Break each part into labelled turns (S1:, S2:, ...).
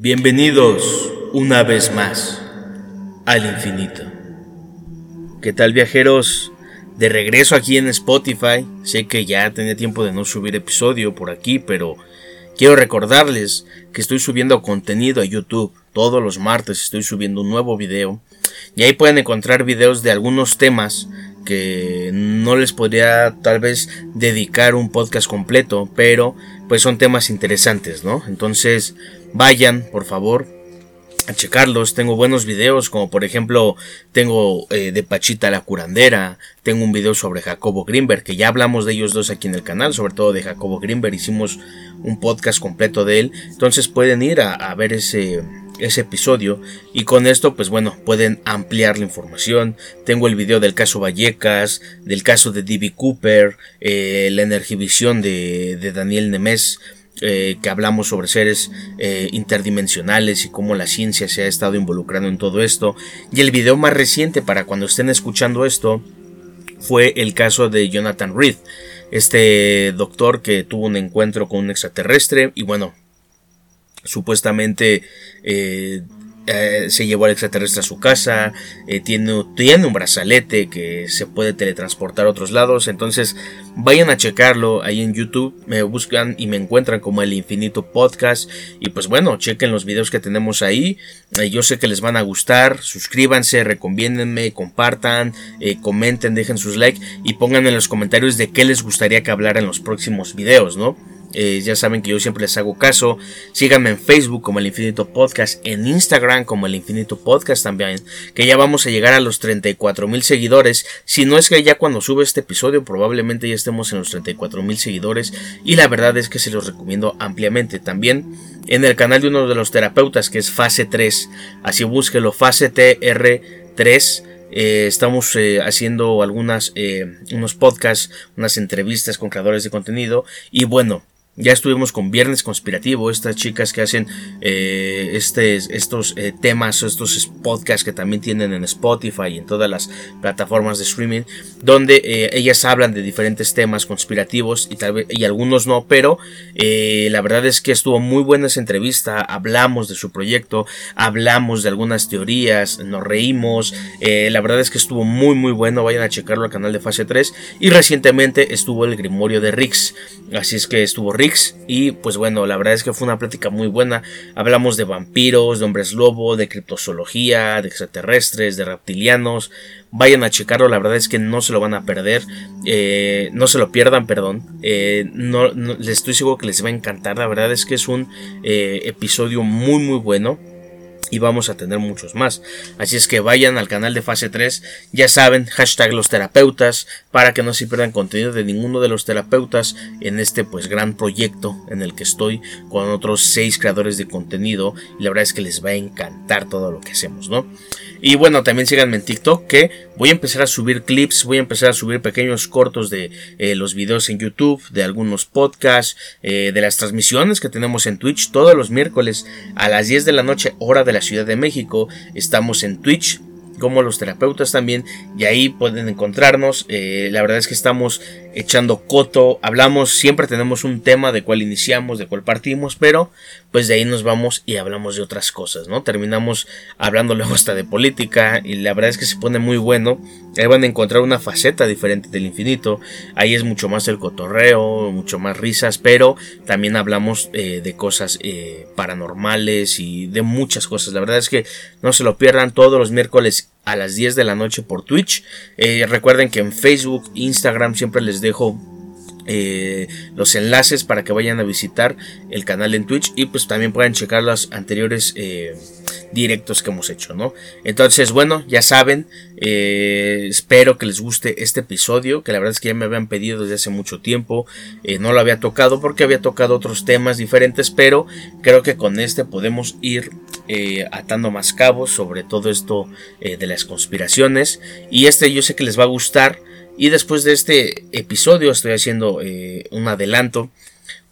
S1: Bienvenidos una vez más al infinito. ¿Qué tal viajeros? De regreso aquí en Spotify. Sé que ya tenía tiempo de no subir episodio por aquí, pero quiero recordarles que estoy subiendo contenido a YouTube. Todos los martes estoy subiendo un nuevo video. Y ahí pueden encontrar videos de algunos temas que no les podría tal vez dedicar un podcast completo, pero pues son temas interesantes, ¿no? Entonces vayan, por favor, a checarlos. Tengo buenos videos, como por ejemplo, tengo eh, de Pachita la curandera, tengo un video sobre Jacobo Greenberg, que ya hablamos de ellos dos aquí en el canal, sobre todo de Jacobo Greenberg, hicimos un podcast completo de él. Entonces pueden ir a ver ese ese episodio y con esto pues bueno pueden ampliar la información tengo el video del caso Vallecas del caso de D.B. Cooper eh, la energivisión de, de Daniel Nemes eh, que hablamos sobre seres eh, interdimensionales y cómo la ciencia se ha estado involucrando en todo esto y el video más reciente para cuando estén escuchando esto fue el caso de Jonathan Reed este doctor que tuvo un encuentro con un extraterrestre y bueno supuestamente eh, eh, se llevó al extraterrestre a su casa, eh, tiene, tiene, un brazalete que se puede teletransportar a otros lados, entonces vayan a checarlo ahí en YouTube, me buscan y me encuentran como el Infinito Podcast y pues bueno, chequen los videos que tenemos ahí, yo sé que les van a gustar, suscríbanse, recomiéndenme, compartan, comenten, dejen sus likes y pongan en los comentarios de qué les gustaría que hablara en los próximos videos, ¿no? Eh, ya saben que yo siempre les hago caso. Síganme en Facebook como el Infinito Podcast, en Instagram como el Infinito Podcast también, que ya vamos a llegar a los 34 mil seguidores. Si no es que ya cuando sube este episodio probablemente ya estemos en los 34 mil seguidores y la verdad es que se los recomiendo ampliamente. También en el canal de uno de los terapeutas que es Fase 3, así búsquelo, Fase TR3. Eh, estamos eh, haciendo algunas unos podcasts, unas entrevistas con creadores de contenido y bueno, ya estuvimos con Viernes Conspirativo, estas chicas que hacen eh, este, estos eh, temas, estos podcasts que también tienen en Spotify y en todas las plataformas de streaming, donde eh, ellas hablan de diferentes temas conspirativos y, tal vez, y algunos no, pero la verdad es que estuvo muy buena esa entrevista, hablamos de su proyecto, hablamos de algunas teorías, nos reímos, la verdad es que estuvo muy muy bueno, vayan a checarlo al canal de Fase 3 y recientemente estuvo el Grimorio de Rix, así es que estuvo Rix y pues bueno, la verdad es que fue una plática muy buena. Hablamos de vampiros, de hombres lobo, de criptozoología, de extraterrestres, de reptilianos. Vayan a checarlo, la verdad es que no se lo van a perder. Eh, no se lo pierdan, perdón. Eh, no, les estoy seguro que les va a encantar. La verdad es que es un eh, episodio muy muy bueno y vamos a tener muchos más. Así es que vayan al canal de fase 3, ya saben, hashtag los terapeutas, para que no se pierdan contenido de ninguno de los terapeutas en este pues gran proyecto en el que estoy con otros 6 creadores de contenido y la verdad es que les va a encantar todo lo que hacemos, ¿no? Y bueno, también síganme en TikTok que voy a empezar a subir clips, voy a empezar a subir pequeños cortos de eh, los videos en YouTube, de algunos podcasts, eh, de las transmisiones que tenemos en Twitch todos los miércoles a las 10 de la noche hora de la Ciudad de México. Estamos en Twitch como los terapeutas también y ahí pueden encontrarnos eh, la verdad es que estamos echando coto hablamos siempre tenemos un tema de cuál iniciamos de cuál partimos pero pues de ahí nos vamos y hablamos de otras cosas no terminamos hablando luego hasta de política y la verdad es que se pone muy bueno. Ahí van a encontrar una faceta diferente del infinito. Ahí es mucho más el cotorreo mucho más risas pero también hablamos eh, de cosas eh, paranormales y de muchas cosas. La verdad es que no se lo pierdan todos los miércoles a las 10 de la noche por Twitch. Eh, recuerden que en Facebook, Instagram siempre les dejo eh, los enlaces para que vayan a visitar el canal en Twitch y pues también puedan checar los anteriores eh, directos que hemos hecho, ¿no? Entonces, bueno, ya saben, eh, espero que les guste este episodio, que la verdad es que ya me habían pedido desde hace mucho tiempo, no lo había tocado porque había tocado otros temas diferentes, pero creo que con este podemos ir atando más cabos sobre todo esto de las conspiraciones y este yo sé que les va a gustar y después de este episodio estoy haciendo eh, un adelanto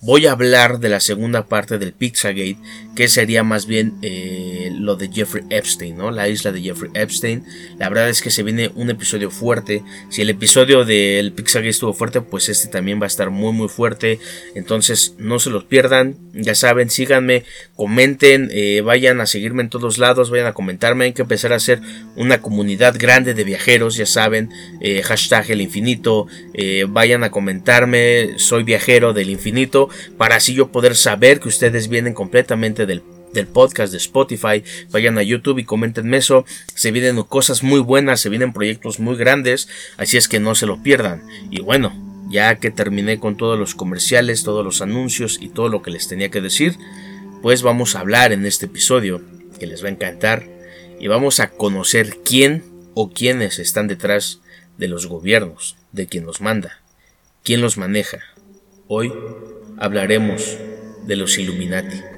S1: voy a hablar de la segunda parte del Pizzagate, que sería más bien eh, lo de Jeffrey Epstein, ¿no? La isla de Jeffrey Epstein. La verdad es que se viene un episodio fuerte. Si el episodio del Pizzagate estuvo fuerte, pues este también va a estar muy muy fuerte. Entonces no se los pierdan. Ya saben, síganme, comenten, eh, vayan a seguirme en todos lados, vayan a comentarme. Hay que empezar a hacer una comunidad grande de viajeros, ya saben. Eh, hashtag el infinito. vayan a comentarme, soy viajero del infinito para así yo poder saber que ustedes vienen completamente del podcast de Spotify, vayan a YouTube y comentenme eso, se vienen cosas muy buenas, se vienen proyectos muy grandes, así es que no se lo pierdan. Y bueno, ya que terminé con todos los comerciales, todos los anuncios y todo lo que les tenía que decir, pues vamos a hablar en este episodio que les va a encantar y vamos a conocer quién o quiénes están detrás de los gobiernos, de quien los manda, quién los maneja. Hoy hablaremos de los Illuminati.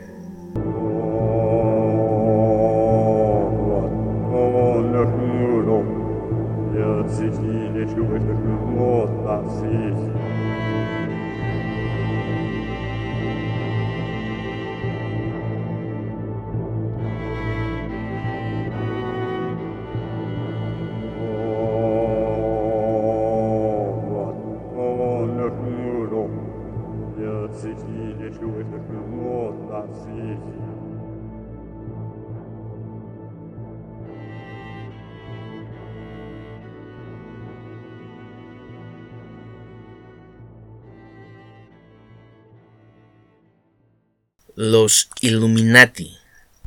S1: Los Illuminati.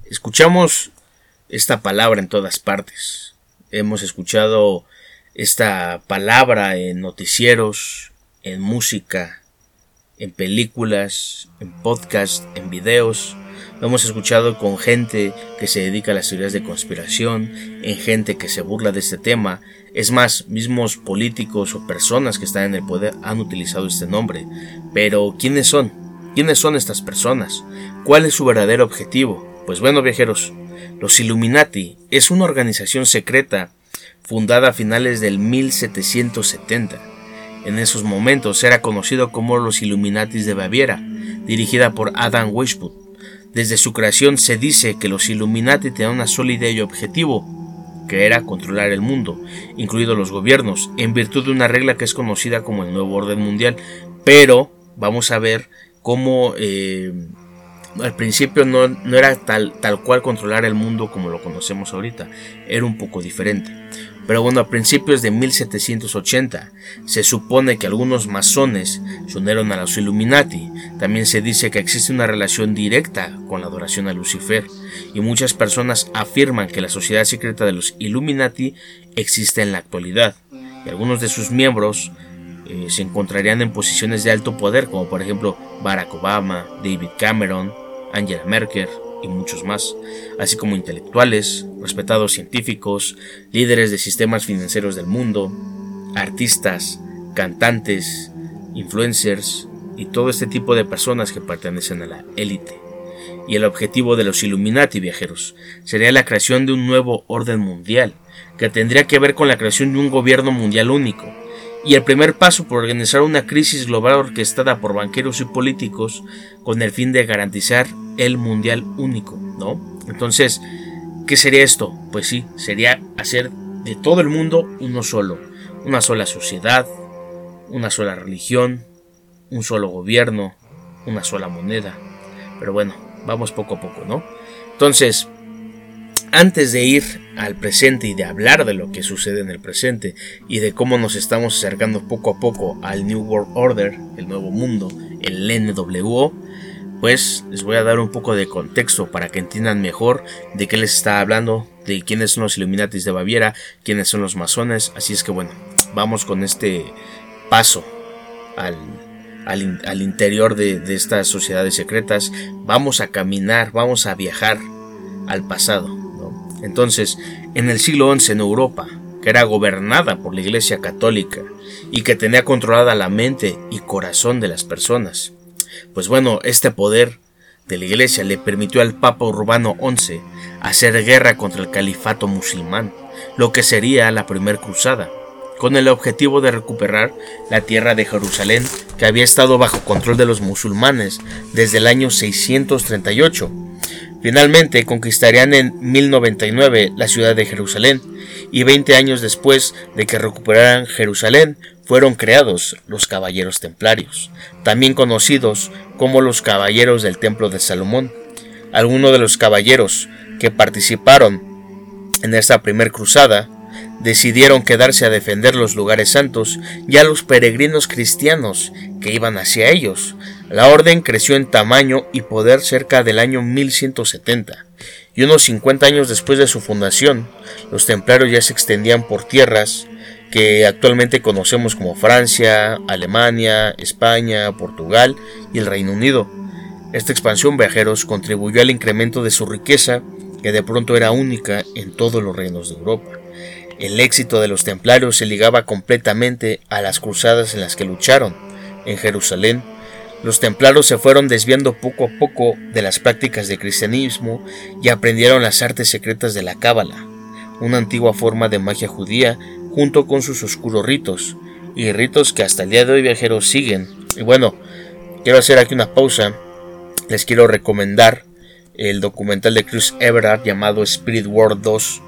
S1: Escuchamos esta palabra en todas partes. Hemos escuchado esta palabra en noticieros, en música, en películas, en podcasts, en videos. Lo hemos escuchado con gente que se dedica a las teorías de conspiración, en gente que se burla de este tema. Es más, mismos políticos o personas que están en el poder han utilizado este nombre. Pero, ¿quiénes son? ¿Quiénes son estas personas? ¿Cuál es su verdadero objetivo? Pues bueno, viajeros, los Illuminati es una organización secreta fundada a finales del 1770. En esos momentos era conocido como los Illuminatis de Baviera, dirigida por Adam Weishaupt. Desde su creación se dice que los Illuminati tenían una sola idea y objetivo, que era controlar el mundo, incluidos los gobiernos, en virtud de una regla que es conocida como el nuevo orden mundial. Pero vamos a ver cómo eh, al principio no, era tal, tal cual controlar el mundo como lo conocemos ahorita, era un poco diferente. Pero bueno, a principios de 1780 se supone que algunos masones se unieron a los Illuminati. También se dice que existe una relación directa con la adoración a Lucifer y muchas personas afirman que la sociedad secreta de los Illuminati existe en la actualidad y algunos de sus miembros eh, se encontrarían en posiciones de alto poder, como por ejemplo Barack Obama, David Cameron, Angela Merkel y muchos más, así como intelectuales, respetados científicos, líderes de sistemas financieros del mundo, artistas, cantantes, influencers y todo este tipo de personas que pertenecen a la élite. Y el objetivo de los Illuminati viajeros sería la creación de un nuevo orden mundial, que tendría que ver con la creación de un gobierno mundial único, y el primer paso por organizar una crisis global orquestada por banqueros y políticos con el fin de garantizar el mundial único, ¿no? Entonces, ¿qué sería esto? Pues sí, sería hacer de todo el mundo uno solo, una sola sociedad, una sola religión, un solo gobierno, una sola moneda. Pero bueno, vamos poco a poco, ¿no? Entonces, antes de ir al presente y de hablar de lo que sucede en el presente y de cómo nos estamos acercando poco a poco al New World Order, el nuevo mundo, el NWO, pues les voy a dar un poco de contexto para que entiendan mejor de qué les está hablando, de quiénes son los Illuminatis de Baviera, quiénes son los masones, así es que bueno, vamos con este paso al, al, interior de, de estas sociedades secretas, vamos a caminar, vamos a viajar al pasado entonces, en el siglo XI en Europa, que era gobernada por la Iglesia Católica y que tenía controlada la mente y corazón de las personas, pues bueno, este poder de la Iglesia le permitió al Papa Urbano XI hacer guerra contra el califato musulmán, lo que sería la primera cruzada. con el objetivo de recuperar la tierra de Jerusalén que había estado bajo control de los musulmanes desde el año 638. Finalmente conquistarían en 1099 la ciudad de Jerusalén y 20 años después de que recuperaran Jerusalén fueron creados los Caballeros Templarios, también conocidos como los Caballeros del Templo de Salomón. Algunos de los caballeros que participaron en esta primera cruzada decidieron quedarse a defender los lugares santos y a los peregrinos cristianos que iban hacia ellos. La orden creció en tamaño y poder cerca del año 1170, y unos 50 años después de su fundación, los templarios ya se extendían por tierras que actualmente conocemos como Francia, Alemania, España, Portugal y el Reino Unido. Esta expansión viajeros contribuyó al incremento de su riqueza, que de pronto era única en todos los reinos de Europa. El éxito de los templarios se ligaba completamente a las cruzadas en las que lucharon. En Jerusalén, los templarios se fueron desviando poco a poco de las prácticas del cristianismo y aprendieron las artes secretas de la cábala, una antigua forma de magia judía junto con sus oscuros ritos, y ritos que hasta el día de hoy viajeros siguen. Y bueno, quiero hacer aquí una pausa, les quiero recomendar el documental de Chris Everard llamado Spirit World 2,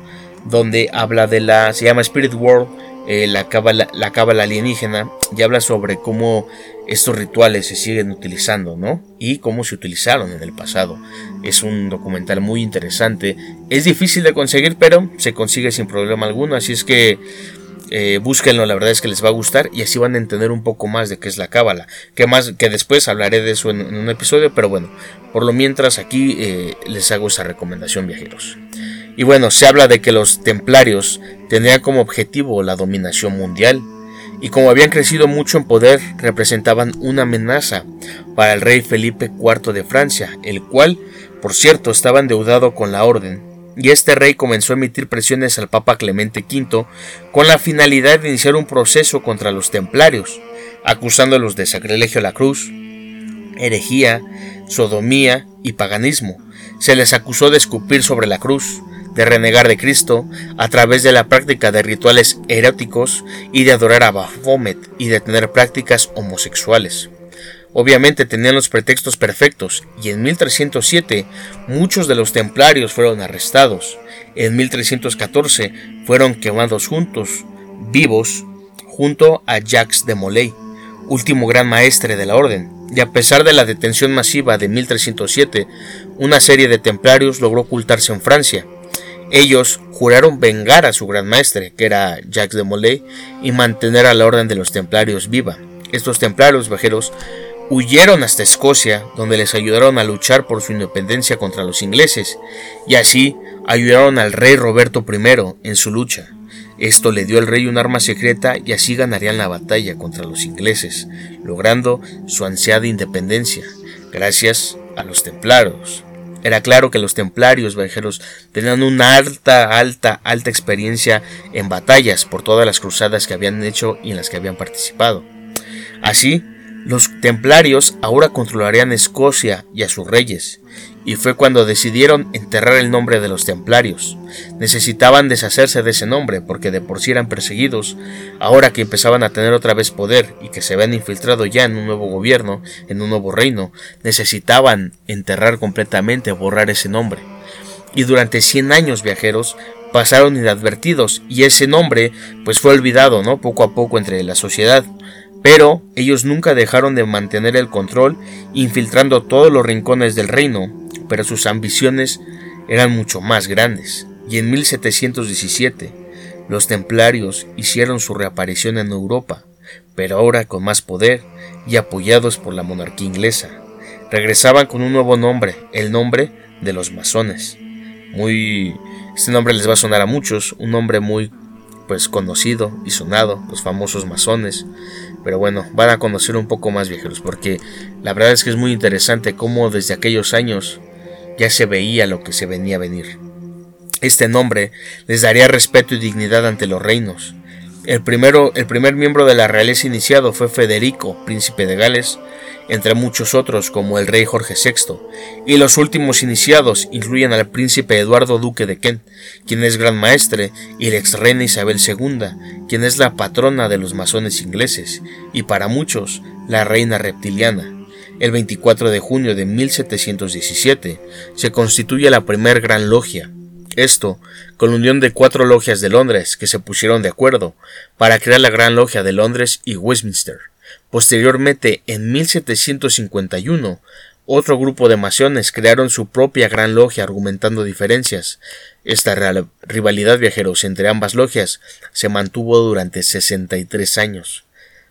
S1: donde habla de la, se llama Spirit World, eh, la cábala la alienígena, y habla sobre cómo estos rituales se siguen utilizando, ¿no? Y cómo se utilizaron en el pasado. Es un documental muy interesante. Es difícil de conseguir, pero se consigue sin problema alguno. Así es que eh, búsquenlo, la verdad es que les va a gustar y así van a entender un poco más de qué es la cábala. Que más que después hablaré de eso en, un episodio, pero bueno, por lo mientras aquí eh, les hago esa recomendación, viajeros. Y bueno, se habla de que los templarios tenían como objetivo la dominación mundial y como habían crecido mucho en poder, representaban una amenaza para el rey Felipe IV de Francia, el cual, por cierto, estaba endeudado con la orden, y este rey comenzó a emitir presiones al Papa Clemente V con la finalidad de iniciar un proceso contra los templarios, acusándolos de sacrilegio a la cruz, herejía, sodomía y paganismo. Se les acusó de escupir sobre la cruz, de renegar de Cristo a través de la práctica de rituales eróticos y de adorar a Baphomet y de tener prácticas homosexuales. Obviamente tenían los pretextos perfectos y en 1307 muchos de los templarios fueron arrestados. En 1314 fueron quemados juntos, vivos, junto a Jacques de Molay, último gran maestre de la orden. Y a pesar de la detención masiva de 1307, una serie de templarios logró ocultarse en Francia ellos juraron vengar a su gran maestre, que era Jacques de Molay, y mantener a la orden de los templarios viva. Estos templarios viajeros huyeron hasta Escocia, donde les ayudaron a luchar por su independencia contra los ingleses, y así ayudaron al rey Roberto I en su lucha. Esto le dio al rey un arma secreta y así ganarían la batalla contra los ingleses, logrando su ansiada independencia, gracias a los templarios. Era claro que los templarios viajeros tenían una alta, alta, alta experiencia en batallas por todas las cruzadas que habían hecho y en las que habían participado. Así, los templarios ahora controlarían Escocia y a sus reyes, y fue cuando decidieron enterrar el nombre de los templarios. Necesitaban deshacerse de ese nombre porque de por sí eran perseguidos, ahora que empezaban a tener otra vez poder y que se habían infiltrado ya en un nuevo gobierno, en un nuevo reino, necesitaban enterrar completamente, borrar ese nombre. Y durante 100 años viajeros pasaron inadvertidos y ese nombre pues fue olvidado, ¿no? Poco a poco entre la sociedad. Pero ellos nunca dejaron de mantener el control, infiltrando todos los rincones del reino, pero sus ambiciones eran mucho más grandes. Y en 1717, los templarios hicieron su reaparición en Europa, pero ahora con más poder y apoyados por la monarquía inglesa. Regresaban con un nuevo nombre, el nombre de los masones. Muy este nombre les va a sonar a muchos, un nombre muy pues conocido y sonado, los famosos masones. Pero bueno, van a conocer un poco más viajeros, porque la verdad es que es muy interesante cómo desde aquellos años ya se veía lo que se venía a venir. Este nombre les daría respeto y dignidad ante los reinos. El, primero, el primer miembro de la realeza iniciado fue Federico, príncipe de Gales, entre muchos otros como el rey Jorge VI, y los últimos iniciados incluyen al príncipe Eduardo Duque de Kent, quien es gran maestre, y la ex reina Isabel II, quien es la patrona de los masones ingleses, y para muchos, la reina reptiliana. El 24 de junio de 1717 se constituye la primer gran logia, esto, con la unión de cuatro logias de Londres que se pusieron de acuerdo para crear la Gran Logia de Londres y Westminster. Posteriormente, en 1751, otro grupo de masones crearon su propia gran logia argumentando diferencias. Esta rivalidad viajeros entre ambas logias se mantuvo durante 63 años,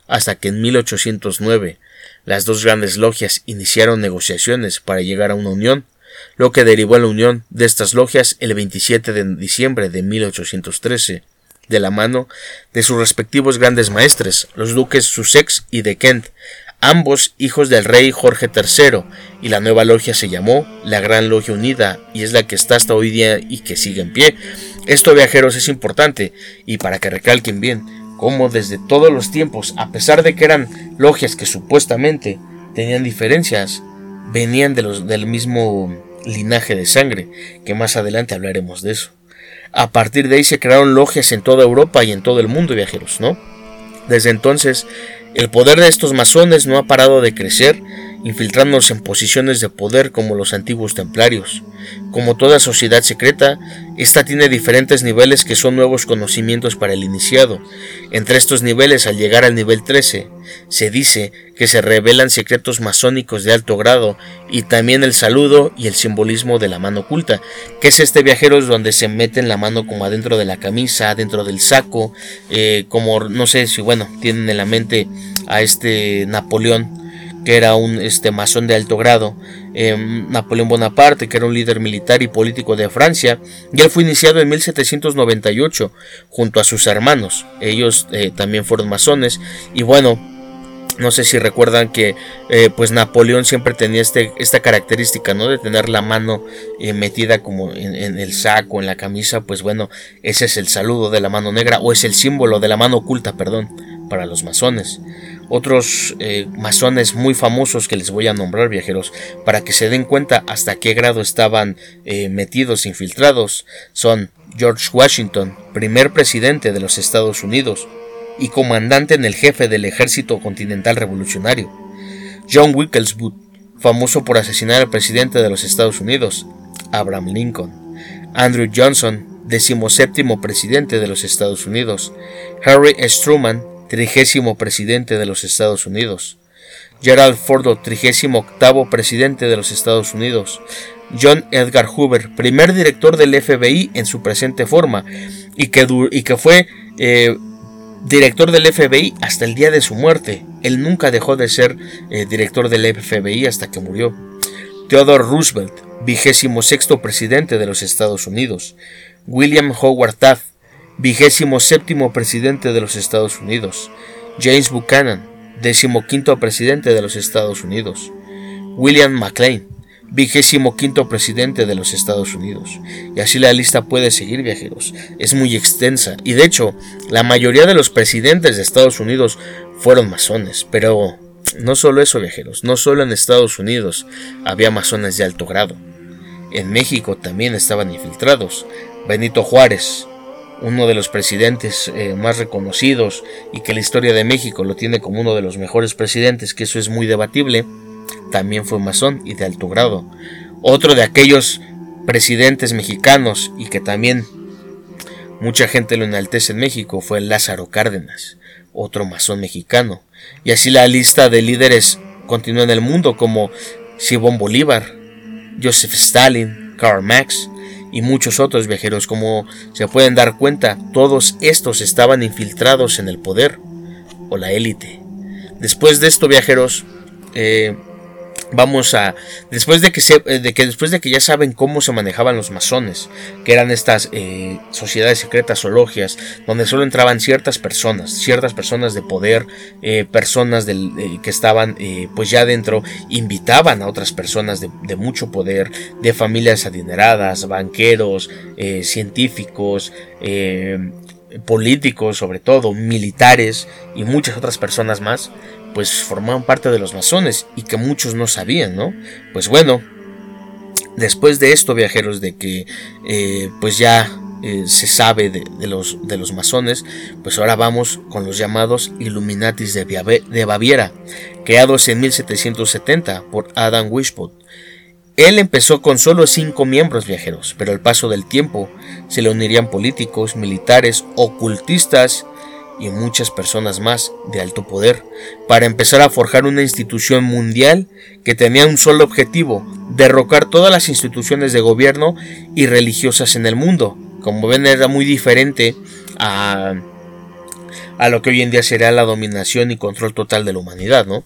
S1: hasta que en 1809 las dos grandes logias iniciaron negociaciones para llegar a una unión lo que derivó en la unión de estas logias el 27 de diciembre de 1813, de la mano de sus respectivos grandes maestres, los duques Sussex y de Kent, ambos hijos del rey Jorge III, y la nueva logia se llamó la Gran Logia Unida y es la que está hasta hoy día y que sigue en pie. Esto, viajeros, es importante y para que recalquen bien cómo desde todos los tiempos, a pesar de que eran logias que supuestamente tenían diferencias, venían de los, del mismo linaje de sangre, que más adelante hablaremos de eso. A partir de ahí se crearon logias en toda Europa y en todo el mundo, viajeros, ¿no? Desde entonces, el poder de estos masones no ha parado de crecer infiltrándose en posiciones de poder como los antiguos templarios. Como toda sociedad secreta, esta tiene diferentes niveles que son nuevos conocimientos para el iniciado. Entre estos niveles, al llegar al nivel 13, se dice que se revelan secretos masónicos de alto grado y también el saludo y el simbolismo de la mano oculta, que es este viajero donde se meten la mano como adentro de la camisa, adentro del saco, eh, como no sé si bueno, tienen en la mente a este Napoleón que era un este, masón de alto grado, em, Napoleón Bonaparte, que era un líder militar y político de Francia, y él fue iniciado en 1798 junto a sus hermanos. Ellos eh, también fueron masones, y bueno, no sé si recuerdan que eh, pues Napoleón siempre tenía este, esta característica, ¿no? De tener la mano eh, metida como en, en, el saco, en la camisa, pues bueno, ese es el saludo de la mano negra, o es el símbolo de la mano oculta, perdón, para los masones. Otros eh, masones muy famosos que les voy a nombrar viajeros para que se den cuenta hasta qué grado estaban eh, metidos, infiltrados, son George Washington, primer presidente de los Estados Unidos y comandante en el jefe del ejército continental revolucionario, John Wilkes famoso por asesinar al presidente de los Estados Unidos, Abraham Lincoln, Andrew Johnson, decimoséptimo presidente de los Estados Unidos, Harry. Truman, trigésimo presidente de los Estados Unidos, Gerald Ford, trigésimo octavo presidente de los Estados Unidos, John Edgar Hoover, primer director del FBI en su presente forma y que, y que fue eh, director del FBI hasta el día de su muerte. Él nunca dejó de ser eh, director del FBI hasta que murió. Theodore Roosevelt, vigésimo sexto presidente de los Estados Unidos. William Howard Taft, vigésimo séptimo presidente de los Estados Unidos, James Buchanan, decimoquinto presidente de los Estados Unidos, William McLean, vigésimo quinto presidente de los Estados Unidos. Y así la lista puede seguir, viajeros. Es muy extensa. Y de hecho, la mayoría de los presidentes de Estados Unidos fueron masones. Pero no solo eso, viajeros. No solo en Estados Unidos había masones de alto grado. En México también estaban infiltrados. Benito Juárez, uno de los presidentes eh, más reconocidos y que la historia de México lo tiene como uno de los mejores presidentes, que eso es muy debatible, también fue masón y de alto grado. Otro de aquellos presidentes mexicanos y que también mucha gente lo enaltece en México fue Lázaro Cárdenas, otro masón mexicano. Y así la lista de líderes continúa en el mundo como Simón Bolívar, Joseph Stalin, Karl Marx, y muchos otros viajeros. Como se pueden dar cuenta, todos estos estaban infiltrados en el poder o la élite. Después de esto, viajeros, eh, vamos a después de que se, eh, de que después de que ya saben cómo se manejaban los masones que eran estas eh, sociedades secretas o logias donde solo entraban ciertas personas ciertas personas de poder eh, personas del, que estaban pues ya dentro invitaban a otras personas de, de mucho poder de familias adineradas banqueros científicos políticos sobre todo militares y muchas otras personas más pues formaban parte de los masones y que muchos no sabían, ¿no? Pues bueno, después de esto, viajeros, de que eh, pues ya eh, se sabe de, los, de los masones, pues ahora vamos con los llamados Illuminatis de, de Baviera, creados en 1770 por Adam Weishaupt. Él empezó con solo cinco miembros viajeros, pero al paso del tiempo se le unirían políticos, militares, ocultistas y muchas personas más de alto poder, para empezar a forjar una institución mundial que tenía un solo objetivo, derrocar todas las instituciones de gobierno y religiosas en el mundo. Como ven era muy diferente a, a lo que hoy en día sería la dominación y control total de la humanidad, ¿no?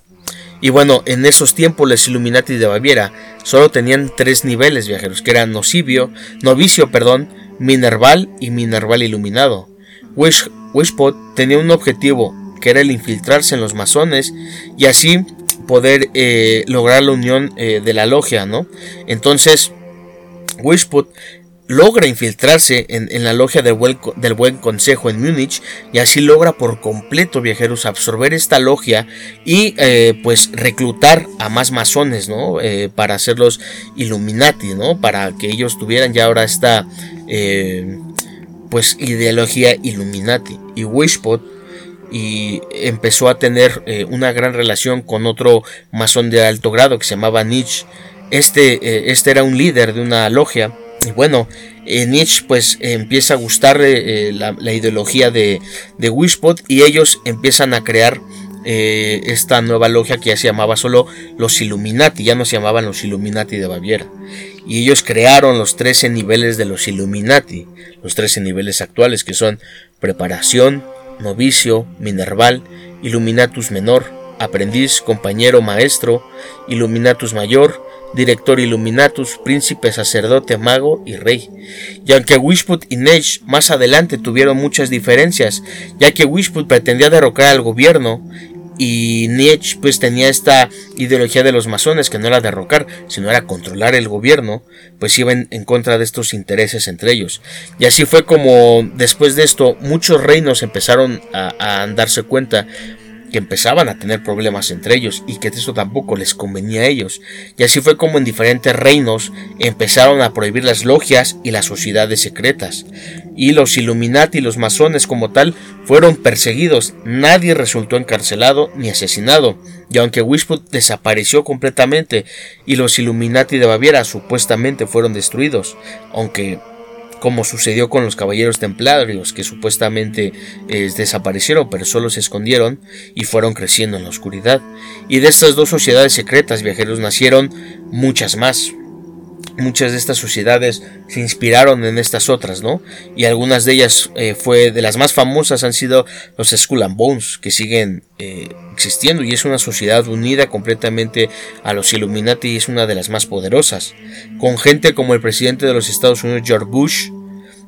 S1: Y bueno, en esos tiempos los Illuminati de Baviera solo tenían tres niveles viajeros, que eran novicio, perdón, minerval y minerval iluminado. Wish, Wishpot tenía un objetivo, que era el infiltrarse en los masones y así poder eh, lograr la unión eh, de la logia, ¿no? Entonces, Wishpot logra infiltrarse en, la logia del buen, consejo en Múnich y así logra por completo viajeros absorber esta logia y eh, pues reclutar a más masones no para hacerlos Illuminati no para que ellos tuvieran ya ahora esta pues ideología Illuminati y Wishpot y empezó a tener una gran relación con otro masón de alto grado que se llamaba Nietzsche. Este, este era un líder de una logia y bueno, eh, Nietzsche pues empieza a gustar eh, la, ideología de, de Wishpot y ellos empiezan a crear eh, esta nueva logia que ya se llamaba solo los Illuminati, ya no se llamaban los Illuminati de Baviera. Y ellos crearon los 13 niveles de los Illuminati, los 13 niveles actuales que son preparación, novicio, minerval, Illuminatus menor, aprendiz, compañero, maestro, Illuminatus mayor, director Illuminatus, príncipe, sacerdote, mago y rey. Y aunque Wishput y Neige más adelante tuvieron muchas diferencias, ya que Wishput pretendía derrocar al gobierno y Nietzsche pues tenía esta ideología de los masones que no era derrocar, sino era controlar el gobierno, pues iban en contra de estos intereses entre ellos. Y así fue como después de esto muchos reinos empezaron a, a darse cuenta que empezaban a tener problemas entre ellos y que eso tampoco les convenía a ellos. Y así fue como en diferentes reinos empezaron a prohibir las logias y las sociedades secretas. Y los Illuminati y los masones como tal fueron perseguidos, nadie resultó encarcelado ni asesinado. Y aunque Wishput desapareció completamente y los Illuminati de Baviera supuestamente fueron destruidos, aunque como sucedió con los caballeros templarios que supuestamente eh, desaparecieron pero solo se escondieron y fueron creciendo en la oscuridad. Y de estas dos sociedades secretas viajeros nacieron muchas más. Muchas de estas sociedades se inspiraron en estas otras, ¿no? Y algunas de ellas eh, fue de las más famosas han sido los Skull and Bones, que siguen eh, existiendo y es una sociedad unida completamente a los Illuminati y es una de las más poderosas, con gente como el presidente de los Estados Unidos George Bush,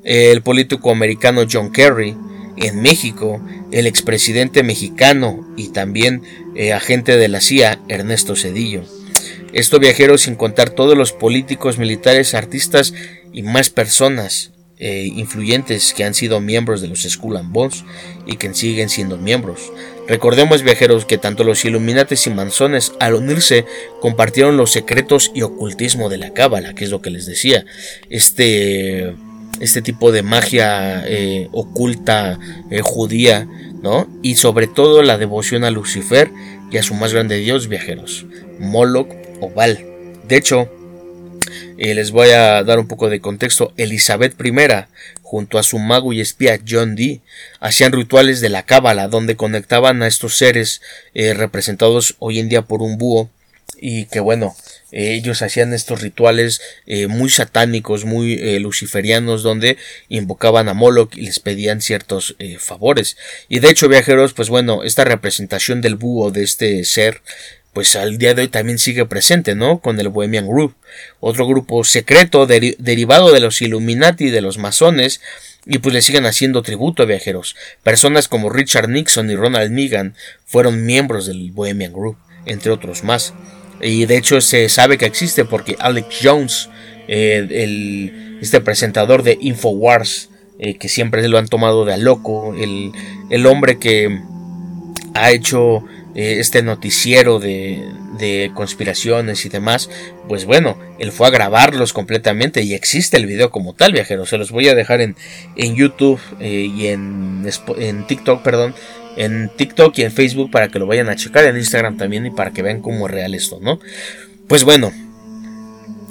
S1: el político americano John Kerry, en México, el expresidente mexicano y también eh, agente de la CIA Ernesto Cedillo. Esto viajeros sin contar todos los políticos, militares, artistas y más personas eh, influyentes que han sido miembros de los Skull and Bones y que siguen siendo miembros. Recordemos viajeros que tanto los Illuminates y Manzones al unirse compartieron los secretos y ocultismo de la Cábala, que es lo que les decía. Este, este tipo de magia eh, oculta eh, judía, ¿no? Y sobre todo la devoción a Lucifer y a su más grande dios viajeros, Moloch oval. De hecho, eh, les voy a dar un poco de contexto. Elizabeth I, junto a su mago y espía John Dee, hacían rituales de la cábala, donde conectaban a estos seres eh, representados hoy en día por un búho, y que bueno, eh, ellos hacían estos rituales muy satánicos, muy luciferianos, donde invocaban a Moloch y les pedían ciertos favores. Y de hecho, viajeros, pues bueno, esta representación del búho de este ser pues al día de hoy también sigue presente, ¿no? Con el Bohemian Group, otro grupo secreto derivado de los Illuminati de los masones, y pues le siguen haciendo tributo a viajeros. Personas como Richard Nixon y Ronald Negan fueron miembros del Bohemian Group, entre otros más. Y de hecho se sabe que existe porque Alex Jones, eh, el, este presentador de Infowars, eh, que siempre lo han tomado de a loco, el, el hombre que ha hecho eh, este noticiero de, conspiraciones y demás, pues bueno, él fue a grabarlos completamente y existe el video como tal, viajeros. Se los voy a dejar en, en YouTube eh, y en, en TikTok, perdón, en TikTok y en Facebook para que lo vayan a checar, en Instagram también y para que vean cómo es real esto, ¿no? Pues bueno,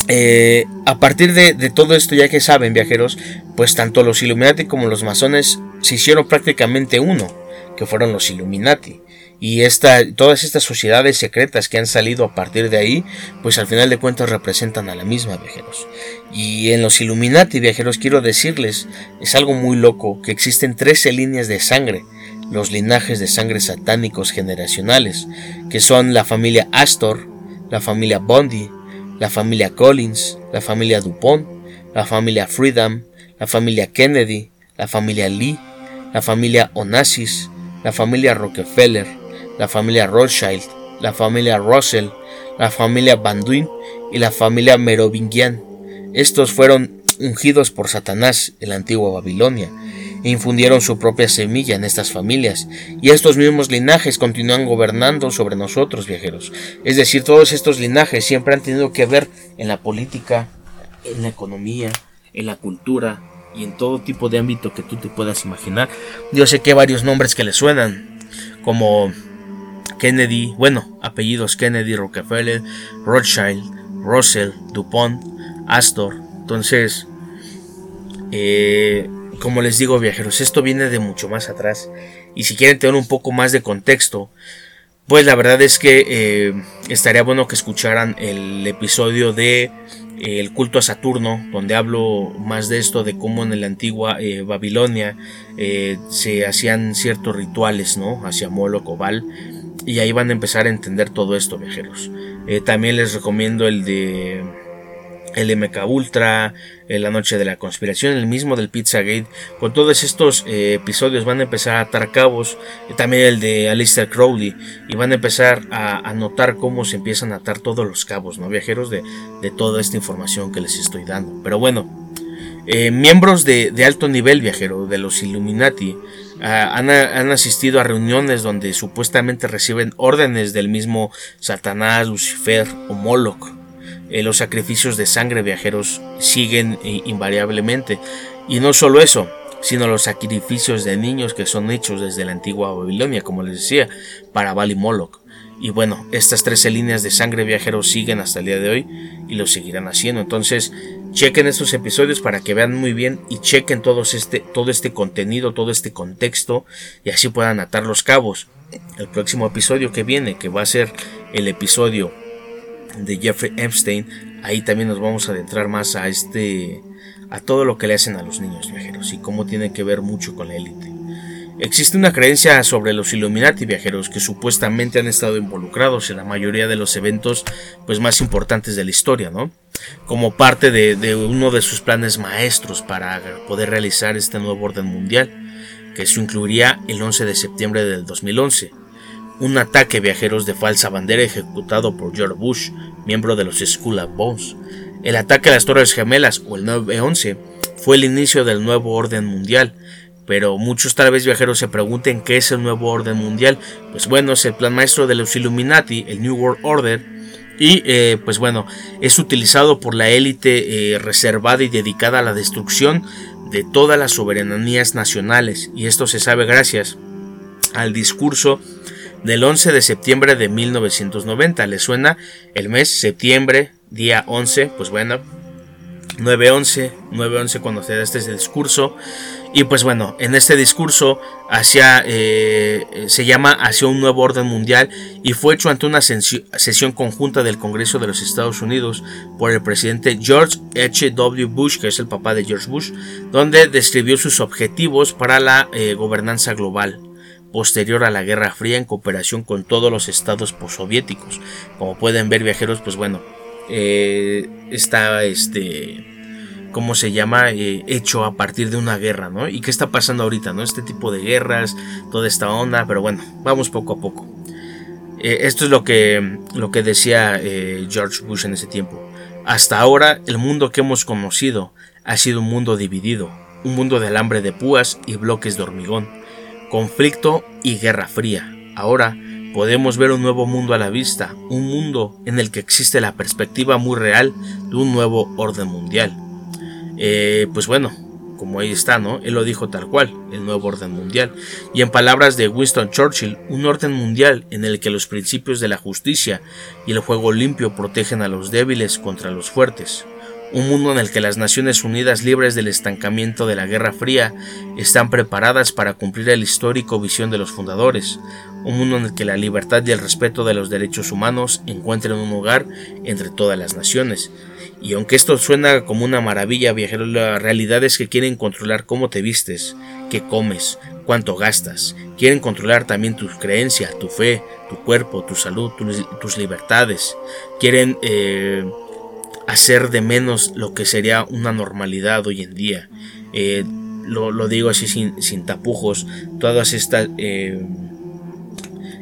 S1: eh, a partir de, de, todo esto, ya que saben, viajeros, pues tanto los Illuminati como los masones se hicieron prácticamente uno, que fueron los Illuminati. Y esta, todas estas sociedades secretas que han salido a partir de ahí, pues al final de cuentas representan a la misma, viajeros. Y en los Illuminati, viajeros, quiero decirles, es algo muy loco, que existen 13 líneas de sangre, los linajes de sangre satánicos generacionales, que son la familia Astor, la familia Bondi, la familia Collins, la familia Dupont, la familia Freedom, la familia Kennedy, la familia Lee, la familia Onassis, la familia Rockefeller, la familia Rothschild, la familia Russell, la familia Banduin y la familia Merovingian. Estos fueron ungidos por Satanás en la antigua Babilonia e infundieron su propia semilla en estas familias, y estos mismos linajes continúan gobernando sobre nosotros, viajeros. Es decir, todos estos linajes siempre han tenido que ver en la política, en la economía, en la cultura y en todo tipo de ámbito que tú te puedas imaginar. Yo sé que hay varios nombres que le suenan, como Kennedy, bueno, apellidos Kennedy, Rockefeller, Rothschild, Russell, DuPont, Astor. Entonces, eh, como les digo viajeros, esto viene de mucho más atrás. Y si quieren tener un poco más de contexto, pues la verdad es que eh, estaría bueno que escucharan el episodio de eh, El culto a Saturno, donde hablo más de esto, de cómo en la antigua eh, Babilonia se hacían ciertos rituales, ¿no? Hacia Moloch o Baal. Y ahí van a empezar a entender todo esto, viajeros. también les recomiendo el de el MK Ultra, La Noche de la Conspiración, el mismo del Pizzagate. Con todos estos eh, episodios van a empezar a atar cabos. también el de Alistair Crowley. Y van a empezar a, notar cómo se empiezan a atar todos los cabos, ¿no? Viajeros de, toda esta información que les estoy dando. Pero bueno, eh, miembros de, alto nivel viajero, de los Illuminati, han, han, asistido a reuniones donde supuestamente reciben órdenes del mismo Satanás, Lucifer o Moloch. Eh, los sacrificios de sangre viajeros siguen eh, invariablemente. Y no solo eso, sino los sacrificios de niños que son hechos desde la antigua Babilonia, como les decía, para Bali Moloch. Y bueno, estas 13 líneas de sangre viajeros siguen hasta el día de hoy y lo seguirán haciendo. Entonces, chequen estos episodios para que vean muy bien y chequen este, todo este contenido, todo este contexto y así puedan atar los cabos. El próximo episodio que viene, que va a ser el episodio de Jeffrey Epstein, ahí también nos vamos a adentrar más a este a todo lo que le hacen a los niños viajeros y cómo tiene que ver mucho con la élite. Existe una creencia sobre los Illuminati viajeros que supuestamente han estado involucrados en la mayoría de los eventos pues, más importantes de la historia, ¿no? Como parte de, uno de sus planes maestros para poder realizar este nuevo orden mundial, que se incluiría el 11 de septiembre del 2011 un ataque viajeros de falsa bandera ejecutado por George Bush, miembro de los Skull of Bones. El ataque a las Torres Gemelas o el 9-11 fue el inicio del nuevo orden mundial, pero muchos tal vez viajeros se pregunten qué es el nuevo orden mundial. Pues bueno, es el plan maestro de los Illuminati, el New World Order, y eh, pues bueno, es utilizado por la élite eh, reservada y dedicada a la destrucción de todas las soberanías nacionales, y esto se sabe gracias al discurso del 11 de septiembre de 1990. ¿Le suena el mes septiembre, día 11? Pues bueno, 9-11, 9-11 cuando se da este discurso. Y pues bueno, en este discurso hacia, eh, se llama hacia un nuevo orden mundial y fue hecho ante una sesión conjunta del Congreso de los Estados Unidos por el presidente George H.W. Bush, que es el papá de George Bush, donde describió sus objetivos para la eh, gobernanza global posterior a la Guerra Fría en cooperación con todos los estados postsoviéticos. Como pueden ver viajeros, pues bueno, eh, está este, ¿cómo se llama? Eh, hecho a partir de una guerra, ¿no? ¿Y qué está pasando ahorita, no? Este tipo de guerras, toda esta onda, pero bueno, vamos poco a poco. Eh, esto es lo que, lo que decía George Bush en ese tiempo. Hasta ahora, el mundo que hemos conocido ha sido un mundo dividido, un mundo de alambre de púas y bloques de hormigón conflicto y guerra fría. Ahora podemos ver un nuevo mundo a la vista, un mundo en el que existe la perspectiva muy real de un nuevo orden mundial. Eh, pues bueno, como ahí está, ¿no? Él lo dijo tal cual, el nuevo orden mundial. Y en palabras de Winston Churchill, un orden mundial en el que los principios de la justicia y el juego limpio protegen a los débiles contra los fuertes. Un mundo en el que las Naciones Unidas libres del estancamiento de la Guerra Fría están preparadas para cumplir el histórico visión de los fundadores. Un mundo en el que la libertad y el respeto de los derechos humanos encuentren un lugar entre todas las naciones. Y aunque esto suena como una maravilla, viajero, la realidad es que quieren controlar cómo te vistes, qué comes, cuánto gastas. Quieren controlar también tus creencias, tu fe, tu cuerpo, tu salud, tus, libertades. Quieren eh, hacer de menos lo que sería una normalidad hoy en día. Eh, lo, digo así sin, tapujos. Todas estas... Eh,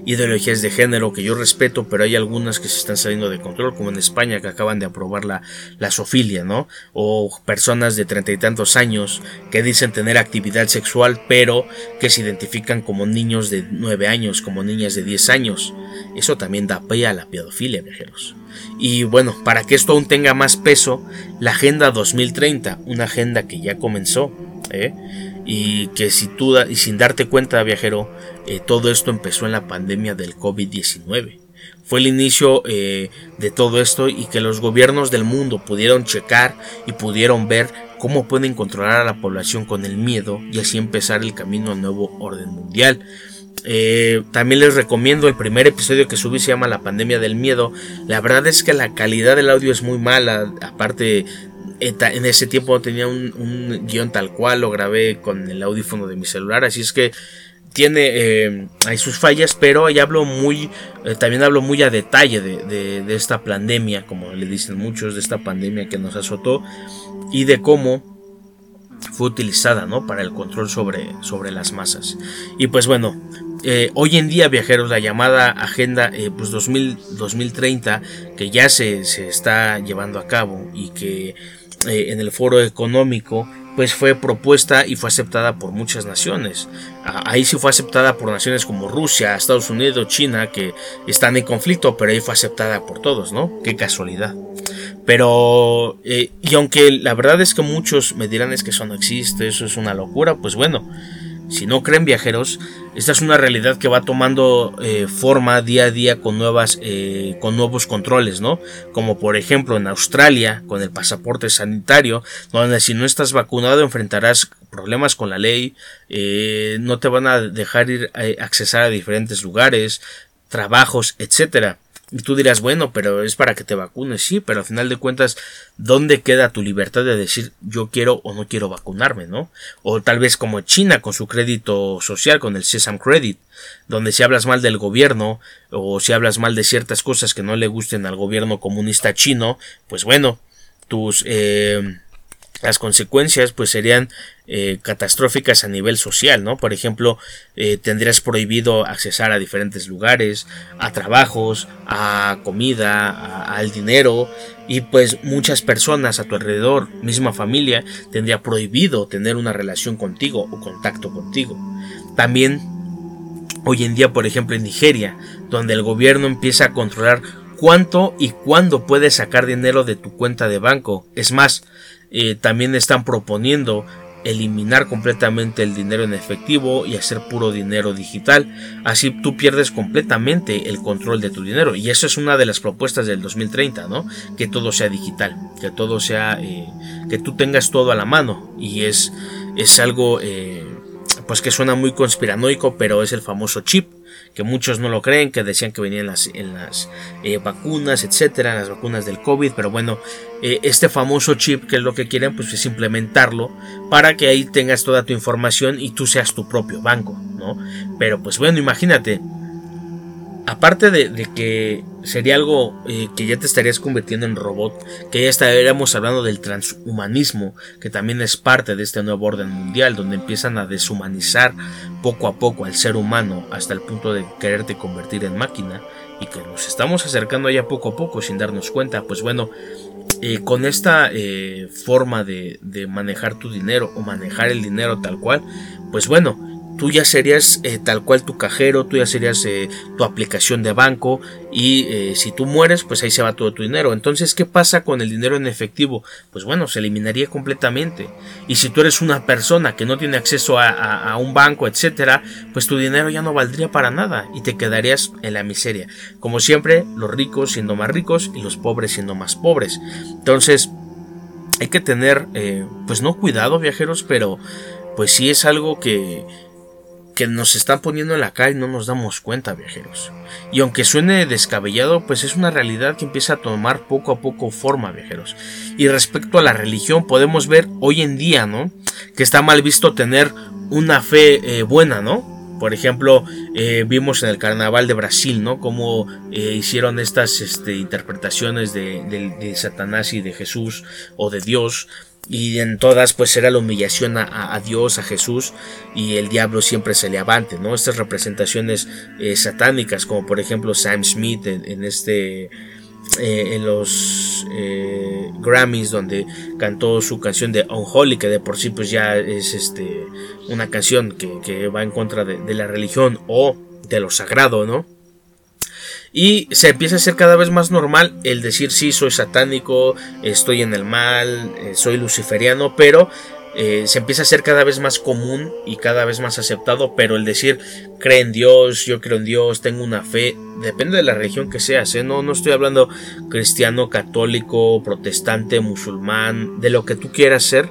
S1: ideologías de género que yo respeto, pero hay algunas que se están saliendo de control, como en España que acaban de aprobar la, la sofilia, ¿no? O personas de treinta y tantos años que dicen tener actividad sexual, pero que se identifican como niños de nueve años, como niñas de diez años. Eso también da pie a la pedofilia, viajeros. Y bueno, para que esto aún tenga más peso, la Agenda 2030, una agenda que ya comenzó, ¿eh? Y que si tú sin darte cuenta viajero eh, todo esto empezó en la pandemia del COVID-19 fue el inicio eh, de todo esto y que los gobiernos del mundo pudieron checar y pudieron ver cómo pueden controlar a la población con el miedo y así empezar el camino al nuevo orden mundial. Eh, también les recomiendo el primer episodio que subí se llama La pandemia del miedo. La verdad es que la calidad del audio es muy mala, aparte en ese tiempo tenía un, guion tal cual, lo grabé con el audífono de mi celular, así es que tiene eh, hay sus fallas, pero ahí hablo muy, eh, también hablo muy a detalle de, esta pandemia, como le dicen muchos, de esta pandemia que nos azotó y de cómo fue utilizada ¿no? para el control sobre, sobre las masas. Y pues bueno, eh, hoy en día viajeros, la llamada Agenda pues 2030, que ya se, se está llevando a cabo y que eh, en el foro económico pues fue propuesta y fue aceptada por muchas naciones. Ahí sí fue aceptada por naciones como Rusia, Estados Unidos, China, que están en conflicto, pero ahí fue aceptada por todos, ¿no? Qué casualidad. Pero, eh, y aunque la verdad es que muchos me dirán es que eso no existe, eso es una locura, pues bueno, si no creen viajeros, esta es una realidad que va tomando eh, forma día a día con, nuevas, eh, con nuevos controles, ¿no? Como por ejemplo en Australia, con el pasaporte sanitario, donde si no estás vacunado enfrentarás problemas con la ley, eh, no te van a dejar ir a accesar a diferentes lugares, trabajos, etcétera. Y tú dirás, bueno, pero es para que te vacunes, sí, pero al final de cuentas, ¿dónde queda tu libertad de decir yo quiero o no quiero vacunarme, no? O tal vez como China con su crédito social, con el Sesam Credit, donde si hablas mal del gobierno o si hablas mal de ciertas cosas que no le gusten al gobierno comunista chino, pues bueno, tus eh, las consecuencias pues serían eh, catastróficas a nivel social, ¿no? Por ejemplo, eh, tendrías prohibido accesar a diferentes lugares, a trabajos, a comida, al dinero y pues muchas personas a tu alrededor, misma familia, tendría prohibido tener una relación contigo o contacto contigo. También hoy en día, por ejemplo, en Nigeria, donde el gobierno empieza a controlar cuánto y cuándo puedes sacar dinero de tu cuenta de banco. Es más, eh, también están proponiendo eliminar completamente el dinero en efectivo y hacer puro dinero digital. Así tú pierdes completamente el control de tu dinero. Y eso es una de las propuestas del 2030, ¿no? Que todo sea digital, que todo sea, eh, que tú tengas todo a la mano. Y es, es algo, eh, pues que suena muy conspiranoico, pero es el famoso chip que muchos no lo creen, que decían que venían en las, en las eh, vacunas, etcétera, las vacunas del COVID, pero bueno, eh, este famoso chip, que es lo que quieren, pues es implementarlo para que ahí tengas toda tu información y tú seas tu propio banco, ¿no? Pero pues bueno, imagínate, aparte de, que sería algo eh, que ya te estarías convirtiendo en robot, que ya estaríamos hablando del transhumanismo, que también es parte de este nuevo orden mundial, donde empiezan a deshumanizar poco a poco al ser humano hasta el punto de quererte convertir en máquina, y que nos estamos acercando ya poco a poco sin darnos cuenta, pues bueno, eh, con esta eh, forma de, de manejar tu dinero o manejar el dinero tal cual, pues bueno, tú ya serías eh, tal cual tu cajero, tú ya serías eh, tu aplicación de banco y eh, si tú mueres, pues ahí se va todo tu dinero. Entonces, ¿qué pasa con el dinero en efectivo? Pues bueno, se eliminaría completamente. Y si tú eres una persona que no tiene acceso a, a un banco, etcétera, pues tu dinero ya no valdría para nada y te quedarías en la miseria. Como siempre, los ricos siendo más ricos y los pobres siendo más pobres. Entonces, hay que tener, pues no cuidado, viajeros, pero pues sí es algo que que nos están poniendo en la calle y no nos damos cuenta, viajeros. Y aunque suene descabellado, pues es una realidad que empieza a tomar poco a poco forma, viajeros. Y respecto a la religión, podemos ver hoy en día, ¿no? Que está mal visto tener una fe eh, buena, ¿no? Por ejemplo, eh, vimos en el carnaval de Brasil, ¿no? Cómo eh, hicieron estas este, interpretaciones de, de, Satanás y de Jesús o de Dios y en todas pues era la humillación a, Dios, a Jesús y el diablo siempre se le avante, ¿no? Estas representaciones eh, satánicas como por ejemplo Sam Smith en, este eh, en los eh, Grammys donde cantó su canción de Unholy que de por sí pues ya es este una canción que, va en contra de la religión o de lo sagrado, ¿no? Y se empieza a hacer cada vez más normal el decir sí, soy satánico, estoy en el mal, eh, soy luciferiano, pero eh, se empieza a hacer cada vez más común y cada vez más aceptado, pero el decir cree en Dios, yo creo en Dios, tengo una fe, depende de la religión que seas, ¿eh? no, no estoy hablando cristiano, católico, protestante, musulmán, de lo que tú quieras ser,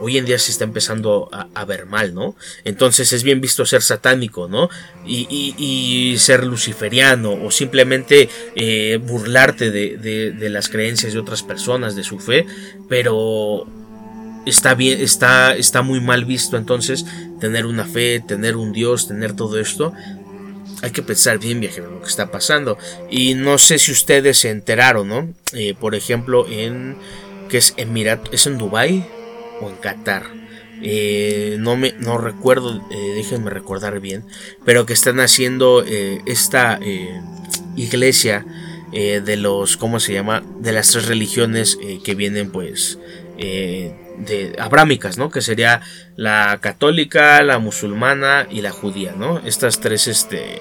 S1: hoy en día se está empezando a, ver mal, ¿no? Entonces es bien visto ser satánico, ¿no? Y, ser luciferiano o simplemente eh, burlarte de, las creencias de otras personas, de su fe, pero está bien, está, está muy mal visto entonces tener una fe, tener un Dios, tener todo esto. Hay que pensar bien, viajero, lo que está pasando. Y no sé si ustedes se enteraron, ¿no? Eh, por ejemplo, en que es es en Dubai o en Qatar. Eh, no me no recuerdo, eh, déjenme recordar bien, pero que están haciendo eh, esta iglesia de los, ¿cómo se llama? De las tres religiones que vienen pues de abrámicas, ¿no? Que sería la católica, la musulmana y la judía, ¿no? Estas tres, este,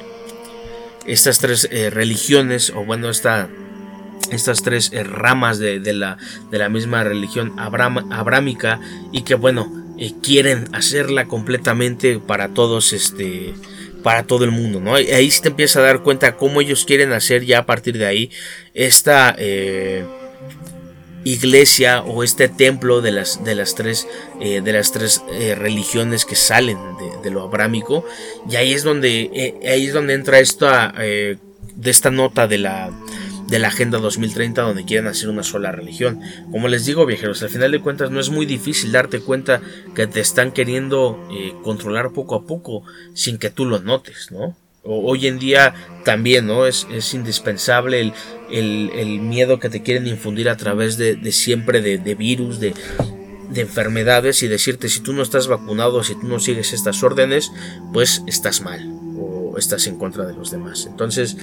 S1: estas tres religiones, o bueno, esta estas tres eh, ramas de, la, de, la, misma religión abrámica y que bueno eh, quieren hacerla completamente para todos este para todo el mundo no ahí se te empieza a dar cuenta cómo ellos quieren hacer ya a partir de ahí esta eh, iglesia o este templo de las de las tres de las tres religiones que salen de, de, lo abrámico. Y ahí es donde ahí es donde entra esta de esta nota de la de la Agenda 2030 donde quieren hacer una sola religión. Como les digo viajeros, al final de cuentas no es muy difícil darte cuenta que te están queriendo eh, controlar poco a poco sin que tú lo notes, ¿no? hoy en día también, ¿no? Es, es indispensable el, el, miedo que te quieren infundir a través de, siempre de, de virus, de, de enfermedades y decirte si tú no estás vacunado, si tú no sigues estas órdenes, pues estás mal o estás en contra de los demás. Entonces,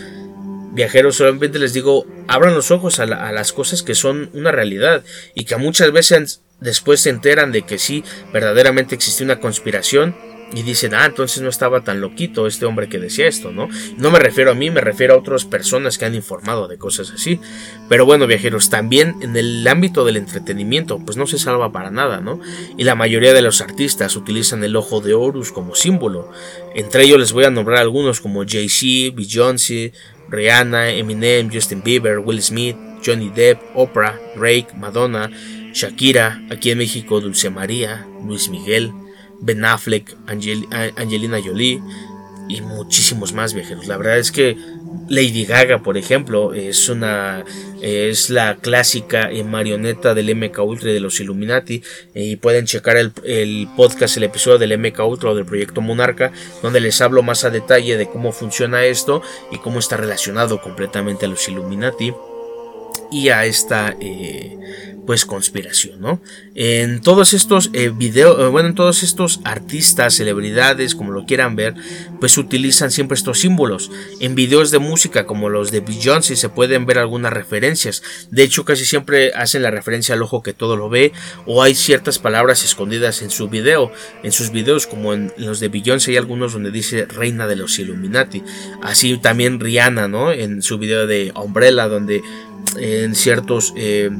S1: viajeros, solamente les digo, abran los ojos a, las cosas que son una realidad y que muchas veces después se enteran de que sí, verdaderamente existe una conspiración y dicen, ah, entonces no estaba tan loquito este hombre que decía esto, ¿no? No me refiero a mí, me refiero a otras personas que han informado de cosas así. Pero bueno, viajeros, también en el ámbito del entretenimiento, pues no se salva para nada, ¿no? Y la mayoría de los artistas utilizan el ojo de Horus como símbolo. Entre ellos les voy a nombrar algunos como Jay-Z, Beyoncé, Rihanna, Eminem, Justin Bieber, Will Smith, Johnny Depp, Oprah, Drake, Madonna, Shakira, aquí en México Dulce María, Luis Miguel, Ben Affleck, Angelina Jolie y muchísimos más viajeros. La verdad es que Lady Gaga, por ejemplo, es una es la clásica marioneta del MK Ultra y de los Illuminati y pueden checar el, el, podcast, el episodio del MK Ultra o del proyecto Monarca, donde les hablo más a detalle de cómo funciona esto y cómo está relacionado completamente a los Illuminati. y a esta eh, pues conspiración, ¿no? En todos estos eh, videos, eh, bueno, en todos estos artistas, celebridades, como lo quieran ver, pues utilizan siempre estos símbolos. En videos de música como los de Beyoncé se pueden ver algunas referencias. De hecho, casi siempre hacen la referencia al ojo que todo lo ve o hay ciertas palabras escondidas en su video, en sus videos como en los de Beyoncé hay algunos donde dice Reina de los Illuminati. Así también Rihanna, ¿no? En su video de Umbrella donde en ciertos eh,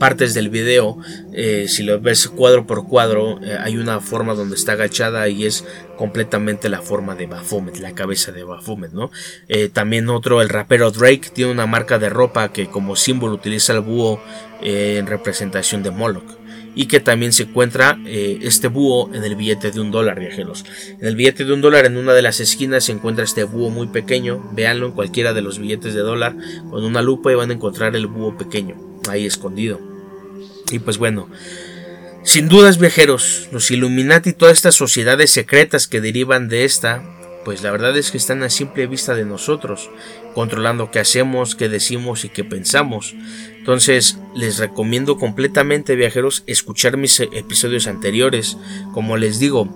S1: partes del video, eh, si lo ves cuadro por cuadro, eh, hay una forma donde está agachada y es completamente la forma de Baphomet, la cabeza de Baphomet, ¿no? Eh, también otro, el rapero Drake, tiene una marca de ropa que como símbolo utiliza el búho en representación de Moloch y que también se encuentra este búho en el billete de un dólar, viajeros. En el billete de un dólar, en una de las esquinas, se encuentra este búho muy pequeño. Véanlo en cualquiera de los billetes de dólar con una lupa y van a encontrar el búho pequeño ahí escondido. Y pues bueno, sin dudas viajeros, los Illuminati y todas estas sociedades secretas que derivan de esta, pues la verdad es que están a simple vista de nosotros, controlando qué hacemos, qué decimos y qué pensamos. Entonces, les recomiendo completamente viajeros escuchar mis episodios anteriores, como les digo,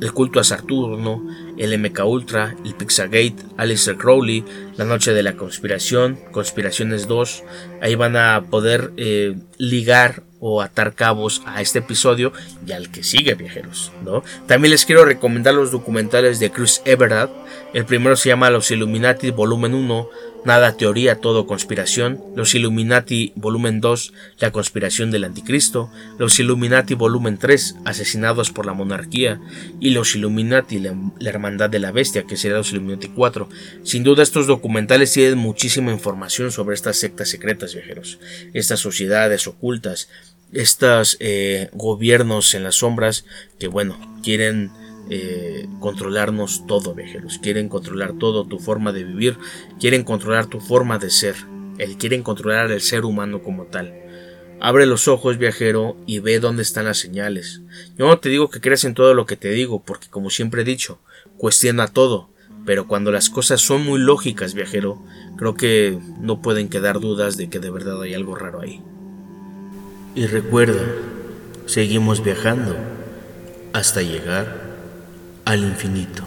S1: el culto a Saturno, el MK Ultra, el Pixagate, Alistair Crowley, La Noche de la Conspiración, Conspiraciones 2. Ahí van a poder eh, ligar o atar cabos a este episodio y al que sigue, viajeros. ¿no? También les quiero recomendar los documentales de Chris Everett. El primero se llama Los Illuminati, volumen 1, Nada teoría, todo conspiración. Los Illuminati, volumen 2, La conspiración del anticristo. Los Illuminati, volumen 3, Asesinados por la monarquía. Y Los Illuminati, la, la hermandad de la bestia, que será los Illuminati 4. Sin duda estos documentales tienen muchísima información sobre estas sectas secretas, viajeros. Estas sociedades ocultas estos eh, gobiernos en las sombras que bueno quieren eh, controlarnos todo viajeros quieren controlar todo tu forma de vivir. Quieren controlar tu forma de ser. El quieren controlar el ser humano como tal. Abre los ojos viajero y ve dónde están las señales. Yo no te digo que creas en todo lo que te digo porque como siempre he dicho cuestiona todo. Pero cuando las cosas son muy lógicas viajero creo que no pueden quedar dudas de que de verdad hay algo raro ahí y recuerda, seguimos viajando hasta llegar al infinito.